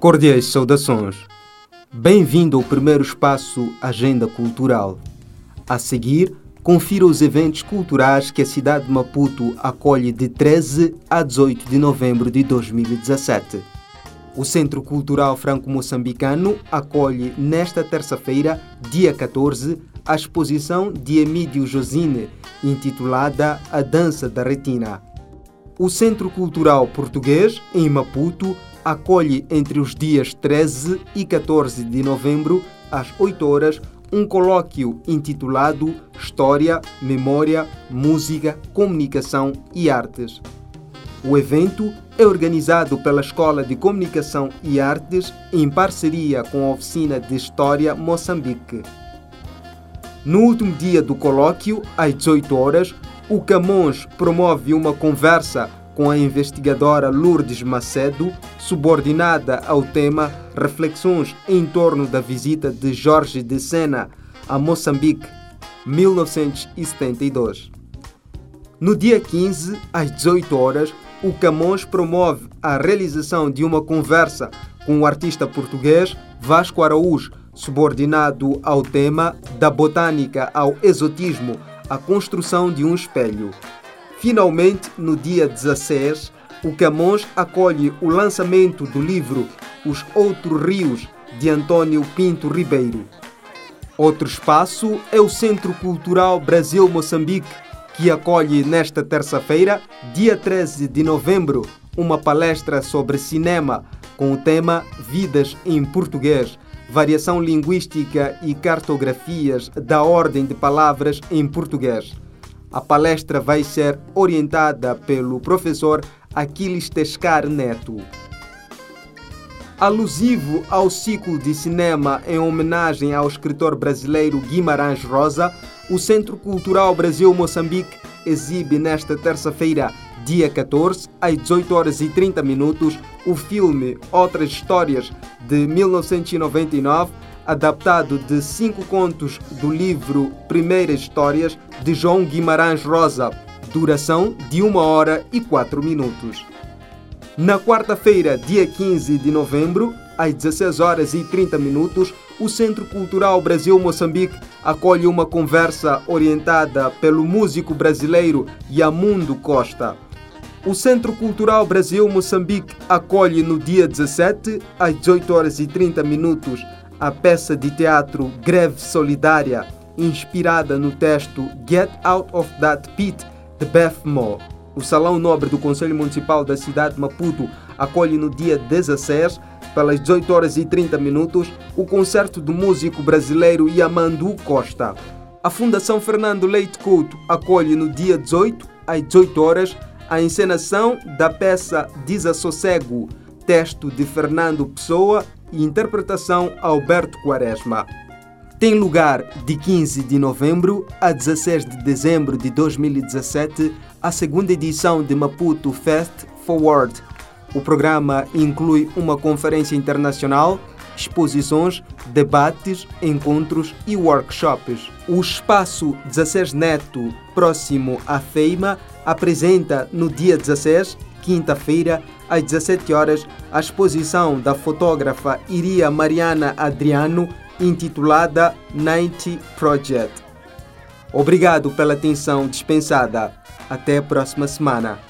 Cordiais saudações. Bem-vindo ao primeiro espaço Agenda Cultural. A seguir, confira os eventos culturais que a cidade de Maputo acolhe de 13 a 18 de novembro de 2017. O Centro Cultural Franco-Moçambicano acolhe nesta terça-feira, dia 14, a exposição de Emílio Josine, intitulada A Dança da Retina. O Centro Cultural Português, em Maputo, acolhe entre os dias 13 e 14 de novembro, às 8 horas, um colóquio intitulado História, Memória, Música, Comunicação e Artes. O evento é organizado pela Escola de Comunicação e Artes em parceria com a Oficina de História Moçambique. No último dia do colóquio, às 18 horas, o Camões promove uma conversa com a investigadora Lourdes Macedo, subordinada ao tema Reflexões em torno da visita de Jorge de Sena a Moçambique, 1972. No dia 15, às 18 horas, o Camões promove a realização de uma conversa com o artista português Vasco Araújo, subordinado ao tema Da botânica ao exotismo, a construção de um espelho. Finalmente, no dia 16, o Camões acolhe o lançamento do livro Os Outros Rios, de Antônio Pinto Ribeiro. Outro espaço é o Centro Cultural Brasil-Moçambique, que acolhe nesta terça-feira, dia 13 de novembro, uma palestra sobre cinema com o tema Vidas em Português, variação linguística e cartografias da ordem de palavras em português. A palestra vai ser orientada pelo professor Aquiles Tescar Neto. Alusivo ao ciclo de cinema em homenagem ao escritor brasileiro Guimarães Rosa, o Centro Cultural Brasil-Moçambique exibe nesta terça-feira, dia 14, às 18 horas e 30 minutos, o filme Outras Histórias de 1999 adaptado de cinco contos do livro Primeiras Histórias de João Guimarães Rosa, duração de uma hora e quatro minutos. Na quarta-feira, dia 15 de novembro, às 16 horas e 30 minutos, o Centro Cultural Brasil-Moçambique acolhe uma conversa orientada pelo músico brasileiro Yamundo Costa. O Centro Cultural Brasil-Moçambique acolhe no dia 17, às 18 horas e 30 minutos, a peça de teatro Greve Solidária, inspirada no texto Get Out of That Pit de Beth Moore. O Salão Nobre do Conselho Municipal da cidade de Maputo acolhe no dia 16, pelas 18 horas e 30 minutos, o concerto do músico brasileiro Yamandu Costa. A Fundação Fernando Leite Couto acolhe no dia 18, às 18 horas, a encenação da peça Desassossego, texto de Fernando Pessoa e interpretação Alberto Quaresma. Tem lugar de 15 de novembro a 16 de dezembro de 2017 a segunda edição de Maputo Fest Forward. O programa inclui uma conferência internacional, exposições, debates, encontros e workshops. O espaço 16 Neto, próximo à FEIMA, apresenta no dia 16, quinta-feira, às 17 horas, a exposição da fotógrafa Iria Mariana Adriano, intitulada 90 Project. Obrigado pela atenção dispensada. Até a próxima semana.